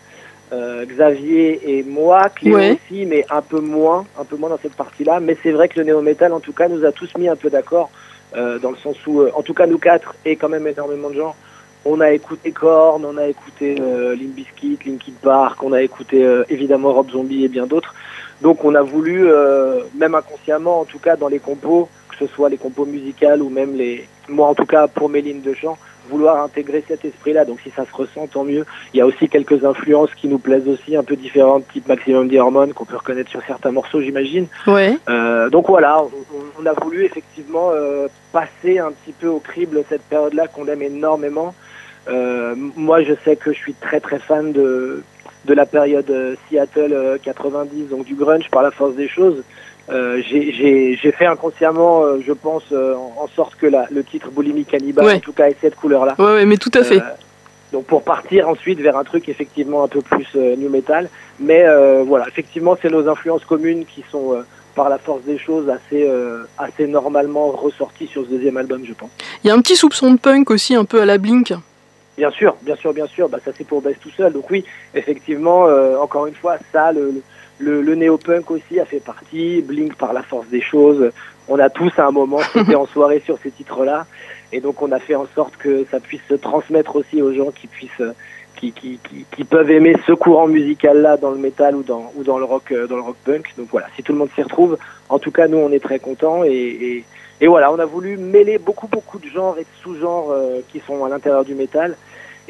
S5: euh, Xavier et moi, Cléo
S1: Ouais.
S5: aussi, mais un peu moins, un peu moins dans cette partie-là. Mais c'est vrai que le néo-métal, en tout cas, nous a tous mis un peu d'accord, euh, dans le sens où, euh, en tout cas, nous quatre et quand même énormément de gens, on a écouté Korn, on a écouté euh, Limp Bizkit, Linkin Park, on a écouté euh, évidemment Rob Zombie et bien d'autres. Donc on a voulu, euh, même inconsciemment, en tout cas dans les compos, que ce soit les compos musicales ou même les, moi en tout cas pour mes lignes de chant, vouloir intégrer cet esprit-là. Donc si ça se ressent, tant mieux. Il y a aussi quelques influences qui nous plaisent aussi, un peu différentes, type Maximum des Hormones, qu'on peut reconnaître sur certains morceaux, j'imagine.
S1: Ouais.
S5: Euh, donc voilà, on, a voulu effectivement euh, passer un petit peu au crible cette période-là qu'on aime énormément. Euh, moi, je sais que je suis très très fan de de la période Seattle euh, 90, donc du grunge par la force des choses. Euh, j'ai- fait inconsciemment, euh, je pense, euh, en, sorte que la, le titre Bulimie Cannibal,
S1: Ouais.
S5: en tout cas, ait cette couleur-là.
S1: Ouais, ouais, mais tout à fait.
S5: Donc pour partir ensuite vers un truc effectivement un peu plus new metal. Mais voilà, effectivement, c'est nos influences communes qui sont par la force des choses assez euh, assez normalement ressorties sur ce deuxième album, je pense.
S1: Il y a un petit soupçon de punk aussi, un peu à la Blink.
S5: Bien sûr, bien sûr, bien sûr. Bah, ça c'est pour Best tout seul. Donc oui, effectivement, euh, encore une fois, ça, le, le, le néo-punk aussi a fait partie. Blink par la force des choses. On a tous à un moment (laughs) été en soirée sur ces titres-là. Et donc on a fait en sorte que ça puisse se transmettre aussi aux gens qui puissent euh, qui, qui, qui, qui peuvent aimer ce courant musical là dans le métal ou dans ou dans le rock euh, dans le rock punk. Donc voilà, si tout le monde s'y retrouve, en tout cas nous on est très contents et, et, et voilà, on a voulu mêler beaucoup beaucoup de genres et de sous-genres euh, qui sont à l'intérieur du métal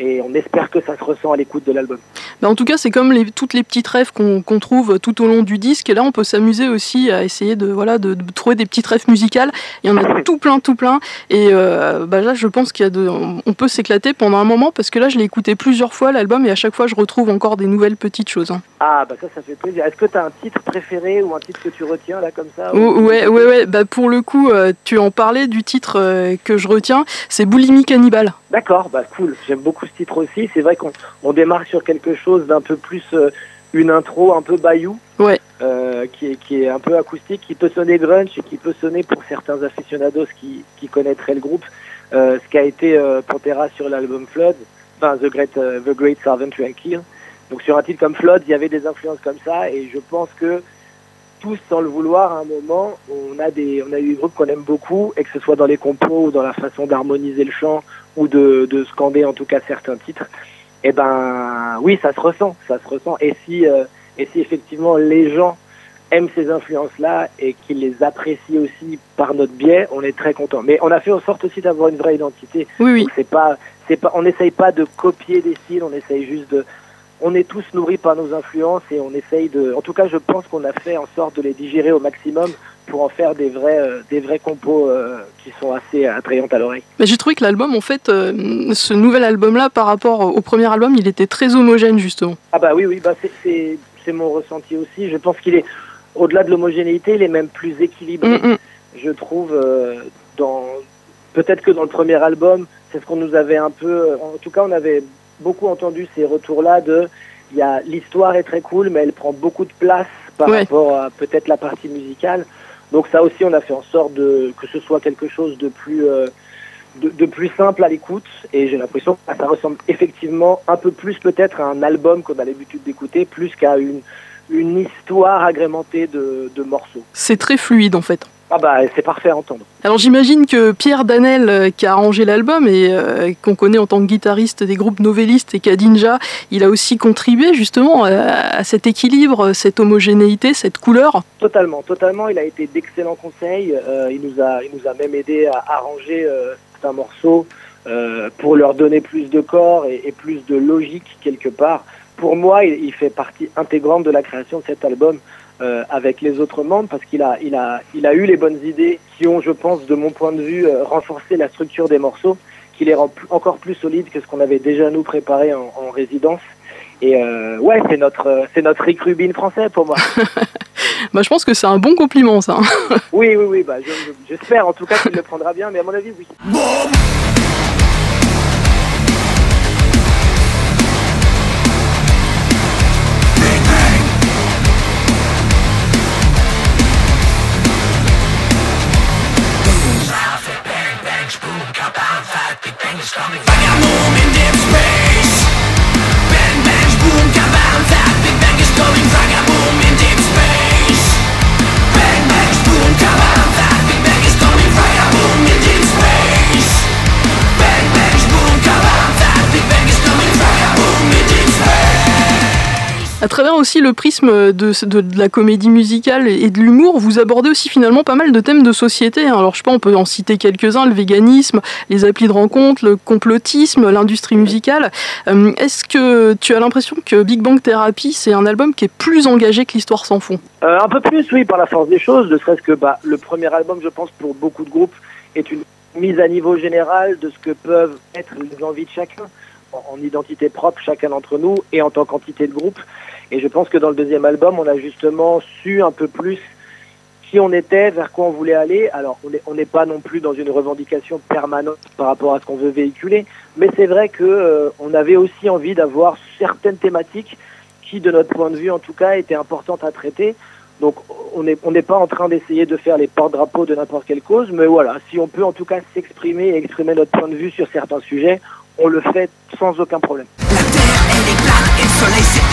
S5: et on espère que ça se ressent à l'écoute de l'album.
S1: Bah, en tout cas, c'est comme les, toutes les petites rêves qu'on trouve tout au long du disque. Et là, on peut s'amuser aussi à essayer de, voilà, de, de trouver des petites rêves musicales. Il y en a tout plein, tout plein. Et euh, bah, là, je pense qu'il y a de, on peut s'éclater pendant un moment parce que là, je l'ai écouté plusieurs fois l'album et à chaque fois, je retrouve encore des nouvelles petites choses. hein.
S5: Ah bah ça ça fait plaisir. Est-ce que tu as un titre préféré ou un titre que tu retiens là comme ça ou-
S1: ouais, ouais, ouais. Bah, pour le coup, euh, tu en parlais du titre euh, que je retiens. C'est Boulimie Cannibale.
S5: D'accord, bah cool. J'aime beaucoup ce titre aussi. C'est vrai qu'on on démarre sur quelque chose d'un peu plus euh, une intro un peu bayou,
S1: Ouais.
S5: euh, qui est qui est un peu acoustique, qui peut sonner grunge et qui peut sonner pour certains aficionados qui qui connaîtraient le groupe, euh, ce qu'a été euh, Pantera sur l'album Flood, enfin The Great euh, The Great Servant. Donc sur un titre comme Flood, il y avait des influences comme ça et je pense que tous sans le vouloir, à un moment, on a des, on a eu des groupes qu'on aime beaucoup, et que ce soit dans les compos ou dans la façon d'harmoniser le chant ou de, de scander en tout cas certains titres. Eh ben, oui, ça se ressent, ça se ressent. Et si, euh, et si effectivement les gens aiment ces influences-là et qu'ils les apprécient aussi par notre biais, on est très content. Mais on a fait en sorte aussi d'avoir une vraie identité.
S1: Oui, oui.
S5: C'est pas, c'est pas, on n'essaye pas de copier des styles, on essaye juste de, on est tous nourris par nos influences et on essaye de, en tout cas, je pense qu'on a fait en sorte de les digérer au maximum pour en faire des vrais, euh, des vrais compos euh, qui sont assez attrayantes à l'oreille.
S1: Mais j'ai trouvé que l'album, en fait, euh, ce nouvel album-là, par rapport au premier album, il était très homogène, justement.
S5: Ah bah oui, oui, bah c'est, mon ressenti aussi. Je pense qu'il est, au-delà de l'homogénéité, il est même plus équilibré.
S1: Mm, mm.
S5: Je trouve, euh, dans, peut-être que dans le premier album, c'est ce qu'on nous avait un peu, en tout cas, on avait beaucoup entendu ces retours-là de, il y a, l'histoire est très cool, mais elle prend beaucoup de place par
S1: Ouais.
S5: rapport à peut-être la partie musicale. Donc ça aussi, on a fait en sorte de, que ce soit quelque chose de plus, euh, de, plus simple à l'écoute. Et j'ai l'impression que ça ressemble effectivement un peu plus peut-être à un album qu'on a l'habitude d'écouter, plus qu'à une, histoire agrémentée de morceaux.
S1: C'est très fluide, en fait.
S5: Ah bah c'est parfait à entendre.
S1: Alors j'imagine que Pierre Danel, euh, qui a arrangé l'album et euh, qu'on connaît en tant que guitariste des groupes novellistes et Kadinja, il a aussi contribué justement à, à cet équilibre, cette homogénéité, cette couleur.
S5: Totalement, totalement. Il a été d'excellents conseils. Euh, il nous a, il nous a même aidé à arranger certains morceaux pour leur donner plus de corps et, et plus de logique quelque part. Pour moi, il, il fait partie intégrante de la création de cet album euh, avec les autres membres parce qu'il a, il a, il a eu les bonnes idées qui ont, je pense, de mon point de vue, euh, renforcé la structure des morceaux, qui les rend plus- encore plus solides que ce qu'on avait déjà nous préparé en, en résidence. Et euh, ouais, c'est notre, euh, c'est notre Rick Rubin français pour moi. (laughs)
S1: Bah, je pense que c'est un bon compliment, ça.
S5: Oui, oui, oui, bah, je- je- j'espère en tout cas qu'il le prendra bien, mais à mon avis, oui.
S1: À travers aussi le prisme de, de- de la comédie musicale et de l'humour, vous abordez aussi finalement pas mal de thèmes de société. hein. Alors je sais pas, on peut en citer quelques-uns, le véganisme, les applis de rencontre, le complotisme, l'industrie musicale. Euh, Est-ce que tu as l'impression que Big Bang Therapy, c'est un album qui est plus engagé que l'histoire sans fond?
S5: Euh, un peu plus, oui, par la force des choses, ne serait-ce que bah, le premier album, je pense, pour beaucoup de groupes, est une mise à niveau général de ce que peuvent être les envies de chacun, en, en identité propre, chacun d'entre nous, et en tant qu'entité de groupe. Et je pense que dans le deuxième album, on a justement su un peu plus qui on était, vers quoi on voulait aller. Alors, on n'est pas non plus dans une revendication permanente par rapport à ce qu'on veut véhiculer, mais c'est vrai que euh, on avait aussi envie d'avoir certaines thématiques qui, de notre point de vue en tout cas, étaient importantes à traiter. Donc, on n'est pas en train d'essayer de faire les porte-drapeaux de n'importe quelle cause, mais voilà, si on peut en tout cas s'exprimer et exprimer notre point de vue sur certains sujets, on le fait sans aucun problème.
S2: Elle est plate et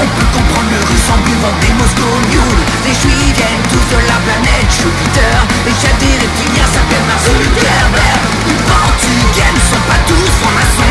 S2: on peut comprendre le russe en buvant des Moscow Mule Les juifs viennent tous de la planète Jupiter. Les chefs des reptiliens s'appellent Mars Les portugais ne sont pas tous francs-maçons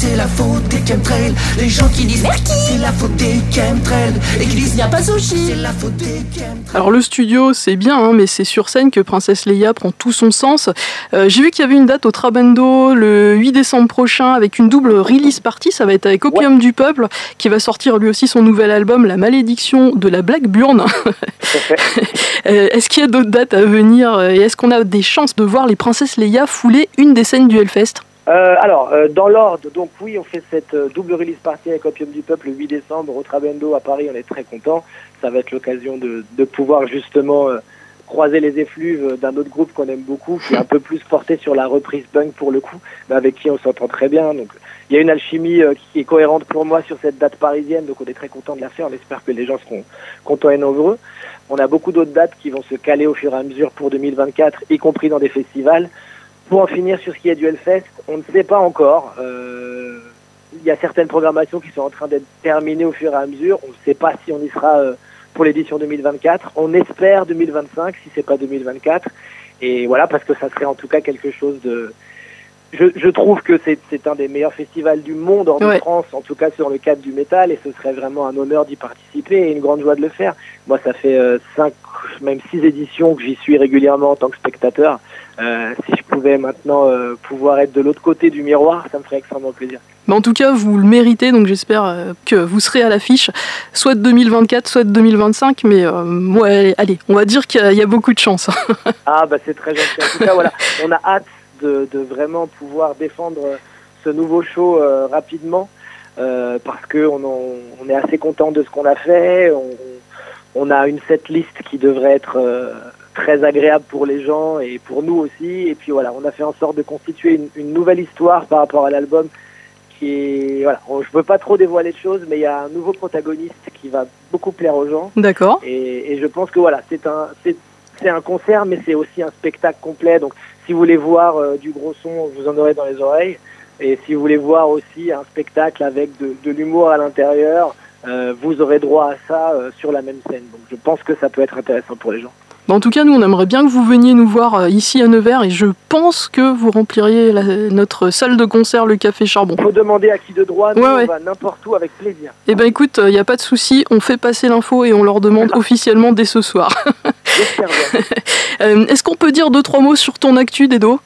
S13: c'est la faute des chemtrails. Les gens qui disent c'est la faute des chemtrails. Et qui disent y a pas sushi, c'est la faute des chemtrails.
S1: Alors le studio, c'est bien, hein, mais c'est sur scène que Princesse Leia prend tout son sens. Euh, J'ai vu qu'il y avait une date au Trabendo le 8 décembre prochain avec une double release party. Ça va être avec Opium du Peuple, qui va sortir lui aussi son nouvel album, La Malédiction de la Blackburn. (laughs) Euh, est-ce qu'il y a d'autres dates à venir? Et est-ce qu'on a des chances de voir les Princesses Leia fouler une des scènes du Hellfest
S5: Euh, alors, euh, dans l'ordre, donc oui, on fait cette euh, double release party avec Opium du Peuple le 8 décembre au Trabendo à Paris, on est très content. Ça va être l'occasion de, pouvoir justement croiser les effluves d'un autre groupe qu'on aime beaucoup, qui est un peu plus porté sur la reprise punk pour le coup, mais avec qui on s'entend très bien. Donc, il y a une alchimie qui est cohérente pour moi sur cette date parisienne, donc on est très content de la faire. On espère que les gens seront contents et nombreux. On a beaucoup d'autres dates qui vont se caler au fur et à mesure pour 2024, y compris dans des festivals. Pour en finir sur ce qui est du Hellfest, on ne sait pas encore. Euh, il y a certaines programmations qui sont en train d'être terminées au fur et à mesure. On ne sait pas si on y sera euh, pour l'édition 2024. On espère 2025 si c'est pas 2024. Et voilà, parce que ça serait en tout cas quelque chose de. Je, je trouve que c'est un des meilleurs festivals du monde
S1: Ouais.
S5: de France, en tout cas sur le cadre du métal, et ce serait vraiment un honneur d'y participer et une grande joie de le faire. Moi, ça fait euh, cinq, même six éditions que j'y suis régulièrement en tant que spectateur. Euh, si je pouvais maintenant euh, pouvoir être de l'autre côté du miroir, ça me ferait extrêmement plaisir.
S1: Mais en tout cas, vous le méritez, donc j'espère euh, que vous serez à l'affiche, soit de 2024, soit de 2025. Mais ouais, allez, on va dire qu'il y, y a beaucoup de chance.
S5: Ah bah c'est très gentil. En tout cas voilà, (laughs) on a hâte de, de vraiment pouvoir défendre ce nouveau show euh, rapidement euh, parce que on, en- on est assez content de ce qu'on a fait. On, on a une setlist qui devrait être euh, très agréable pour les gens et pour nous aussi. Et puis voilà, on a fait en sorte de constituer une, une nouvelle histoire par rapport à l'album qui est voilà. Je peux pas trop dévoiler de choses, mais il y a un nouveau protagoniste qui va beaucoup plaire aux gens.
S1: D'accord.
S5: Et, et je pense que voilà, c'est un, c'est un concert, mais c'est aussi un spectacle complet. Donc, si vous voulez voir euh, du gros son, vous en aurez dans les oreilles. Et si vous voulez voir aussi un spectacle avec de, l'humour à l'intérieur, euh, vous aurez droit à ça euh, sur la même scène. Donc, je pense que ça peut être intéressant pour les gens.
S1: Bah, en tout cas, nous, on aimerait bien que vous veniez nous voir euh, ici à Nevers et je pense que vous rempliriez la- notre salle de concert, le Café Charbon.
S5: Faut demander à qui de droit, nous,
S1: Ouais,
S5: on va n'importe où avec plaisir.
S1: Eh ben écoute, il n'y a pas de souci, on fait passer l'info et on leur demande officiellement dès ce soir.
S5: J'espère bien. (laughs)
S1: Euh, Est-ce qu'on peut dire deux, trois mots sur ton actu, Dedo?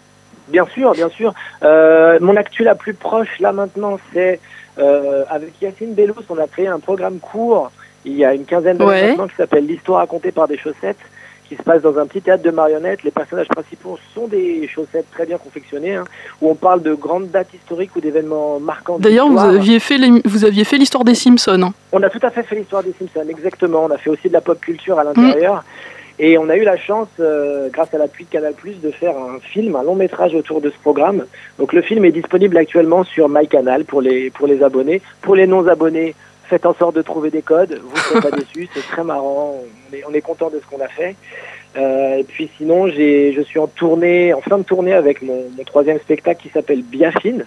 S5: Bien sûr, bien sûr. Euh, mon actu la plus proche là maintenant, c'est euh, avec Yacine Bellos, on a créé un programme court il y a une quinzaine d'années
S1: Ouais.
S5: maintenant qui s'appelle L'histoire racontée par des chaussettes, qui se passe dans un petit théâtre de marionnettes. Les personnages principaux sont des chaussettes très bien confectionnées, hein, où on parle de grandes dates historiques ou d'événements marquants.
S1: D'ailleurs, vous aviez fait les- vous aviez fait l'histoire des Simpsons. hein.
S5: On a tout à fait fait l'histoire des Simpsons, exactement. On a fait aussi de la pop culture à l'intérieur. Et on a eu la chance, euh, grâce à l'appui de Canal+, de faire un film, un long métrage autour de ce programme. Donc le film est disponible actuellement sur MyCanal pour les, pour les abonnés. Pour les non-abonnés, faites en sorte de trouver des codes. Vous ne serez pas (laughs) déçus, c'est très marrant. On est, on est content de ce qu'on a fait. Euh, et puis sinon, je suis en tournée, en fin de tournée avec mon, mon troisième spectacle qui s'appelle Biafine.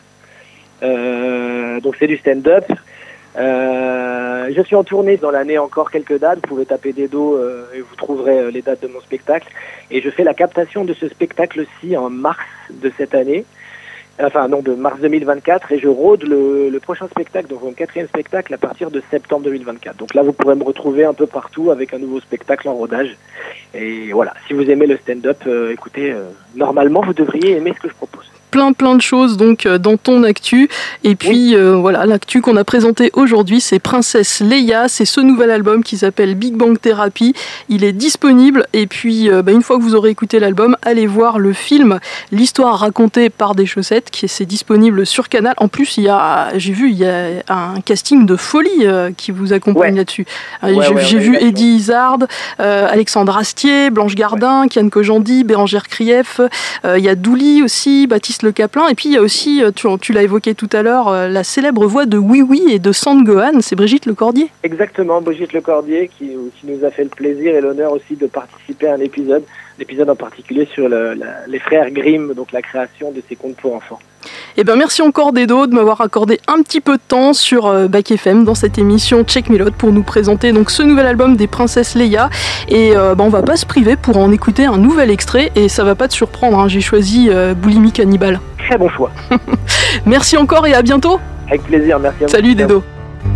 S5: Euh, donc c'est du stand-up. Euh, je suis en tournée dans l'année encore quelques dates. Vous pouvez taper des dos euh, et vous trouverez les dates de mon spectacle. Et je fais la captation de ce spectacle-ci en mars de cette année. Enfin, non, de mars 2024. Et je rôde le, prochain spectacle, donc mon quatrième spectacle, à partir de septembre 2024. Donc là, vous pourrez me retrouver un peu partout avec un nouveau spectacle en rodage. Et voilà, si vous aimez le stand-up, euh, écoutez, euh, normalement, vous devriez aimer ce que je propose.
S1: Plein plein de choses donc euh, dans ton actu. Et puis euh, voilà l'actu qu'on a présenté aujourd'hui c'est Princesse Leia. C'est ce nouvel album qui s'appelle Big Bang Therapy. Il est disponible. Et puis euh, bah, une fois que vous aurez écouté l'album allez voir le film l'histoire racontée par des chaussettes qui est c'est disponible sur Canal. En plus il y a j'ai vu il y a un casting de folie euh, qui vous accompagne là-dessus.
S5: Ouais,
S1: j'ai
S5: ouais,
S1: vu Eddie Izzard euh, Alexandre Astier Blanche Gardin Kian Kojandi Bérangère Krief il y a Douli aussi Baptiste Le Caplin. Et puis il y a aussi euh, tu, l'as évoqué tout à l'heure euh, la célèbre voix de Oui Oui et de Sangohan c'est Brigitte Lecordier
S5: Exactement, Brigitte Lecordier qui, qui nous a fait le plaisir et l'honneur aussi de participer à un épisode, l'épisode en particulier sur le- la- les frères Grimm, donc la création de ces contes pour enfants.
S1: Et ben merci encore Dedo de m'avoir accordé un petit peu de temps sur euh, Bac FM dans cette émission Check Me Out pour nous présenter donc ce nouvel album des princesses Leia et euh, ben, on va pas se priver pour en écouter un nouvel extrait et ça va pas te surprendre hein, j'ai choisi euh, Boulimie Cannibal.
S5: Très bon choix. (laughs)
S1: Merci encore et à bientôt.
S5: Avec plaisir, merci à vous.
S1: Salut Dedo.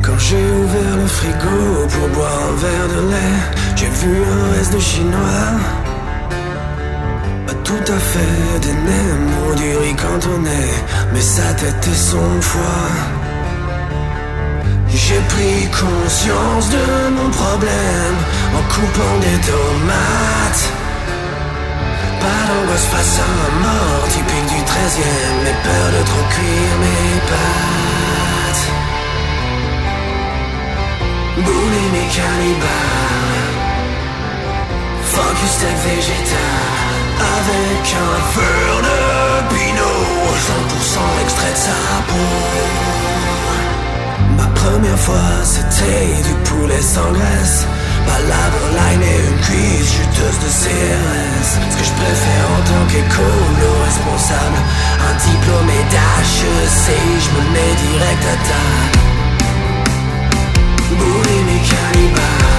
S13: Quand j'ai ouvert le frigo pour boire un verre de lait, j'ai vu un reste de chinois. Pas tout à fait des nems ou du riz cantonais, mais sa tête et son foie. J'ai pris conscience de mon problème en coupant des tomates. Pas d'angoisse face à un mort typique du 13e, mais peur de trop cuire mes pâtes. Boulimie cannibale steak végétal. Avec un verre de pinot 100% extrait de sa peau. Ma première fois c'était du poulet sans graisse. Palabre line et une cuisse juteuse de CRS Ce que je préfère en tant qu'écolo responsable. Un diplômé d'HEC Je me mets direct à table. Boulimie cannibale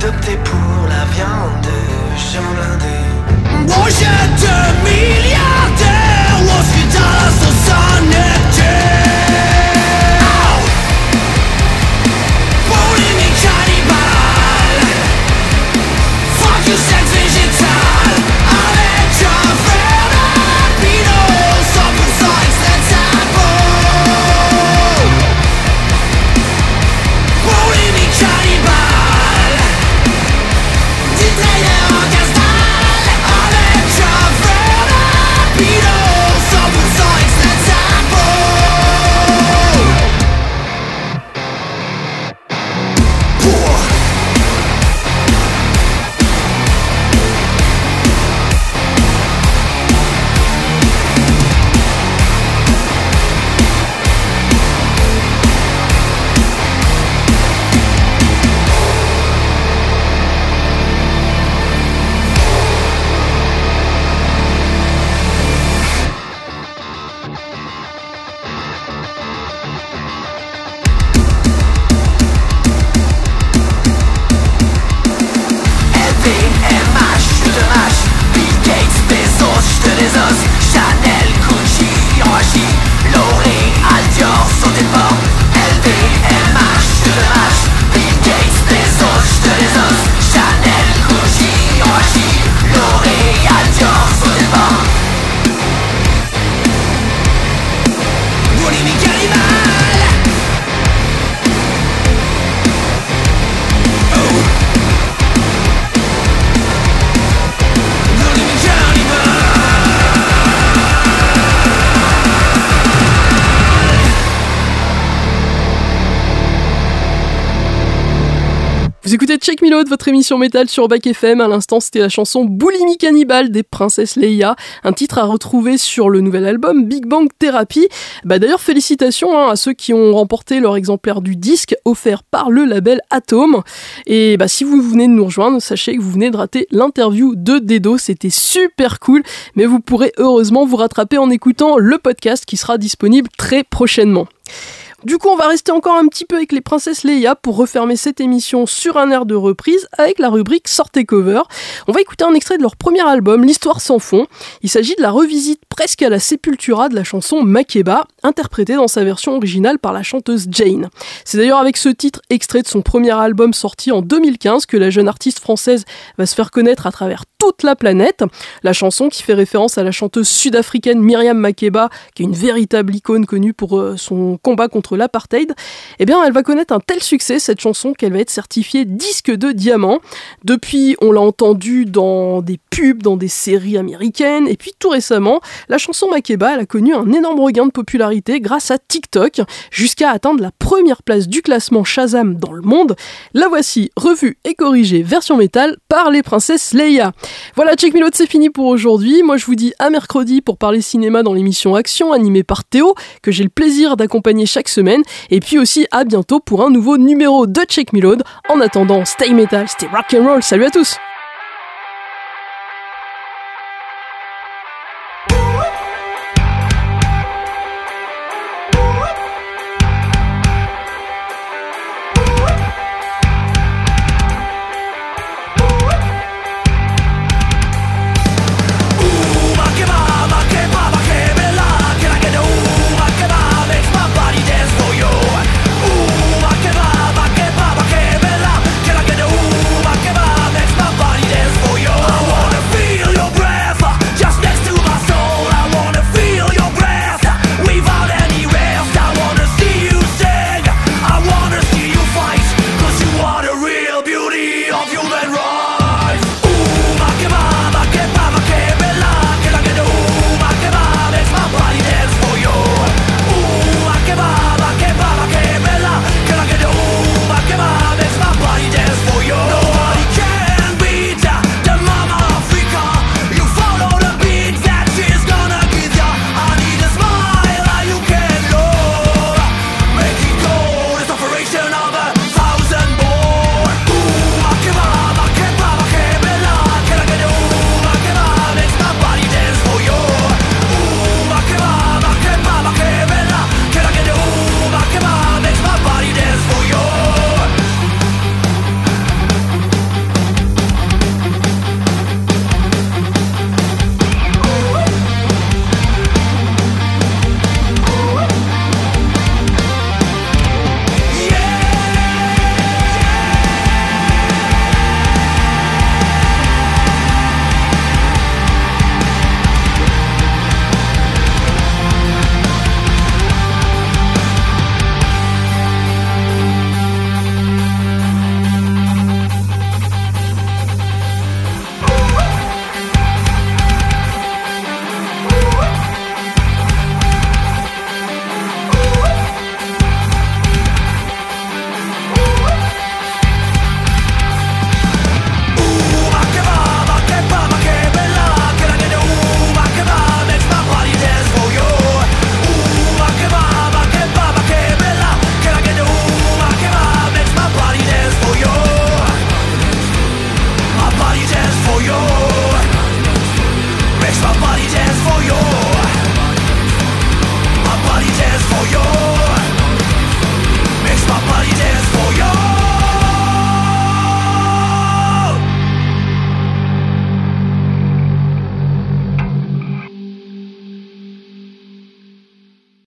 S13: d'opter pour la viande de champ blindé Projet de milliardaire
S1: Load, votre émission métal sur Bac FM. À l'instant, c'était la chanson Boulimie Cannibale des Princesses Leia, un titre à retrouver sur le nouvel album Big Bang Therapy. Bah, D'ailleurs, félicitations hein, à ceux qui ont remporté leur exemplaire du disque offert par le label Atom. Et bah, si vous venez de nous rejoindre, sachez que vous venez de rater l'interview de Dedo. C'était super cool, mais vous pourrez heureusement vous rattraper en écoutant le podcast qui sera disponible très prochainement. Du coup, on va rester encore un petit peu avec les princesses Leia pour refermer cette émission sur un air de reprise avec la rubrique Sortez cover. On va écouter un extrait de leur premier album, L'Histoire sans fond. Il s'agit de la revisite presque à la Sepultura de la chanson Makeba, interprétée dans sa version originale par la chanteuse Jane. C'est d'ailleurs avec ce titre extrait de son premier album sorti en 2015 que la jeune artiste française va se faire connaître à travers toute la planète. La chanson qui fait référence à la chanteuse sud-africaine Myriam Makeba, qui est une véritable icône connue pour euh, son combat contre l'apartheid, eh bien elle va connaître un tel succès cette chanson qu'elle va être certifiée disque de diamant. Depuis, on l'a entendue dans des pubs, dans des séries américaines, et puis tout récemment, la chanson Makeba a connu un énorme regain de popularité grâce à TikTok, jusqu'à atteindre la première place du classement Shazam dans le monde. La voici revue et corrigée version métal par les princesses Leia. Voilà, Check Me Load, c'est fini pour aujourd'hui. Moi, je vous dis à mercredi pour parler cinéma dans l'émission Action animée par Théo, que j'ai le plaisir d'accompagner chaque semaine. Et puis aussi à bientôt pour un nouveau numéro de Check Me Load. En attendant, stay metal, stay rock and. Salut à tous!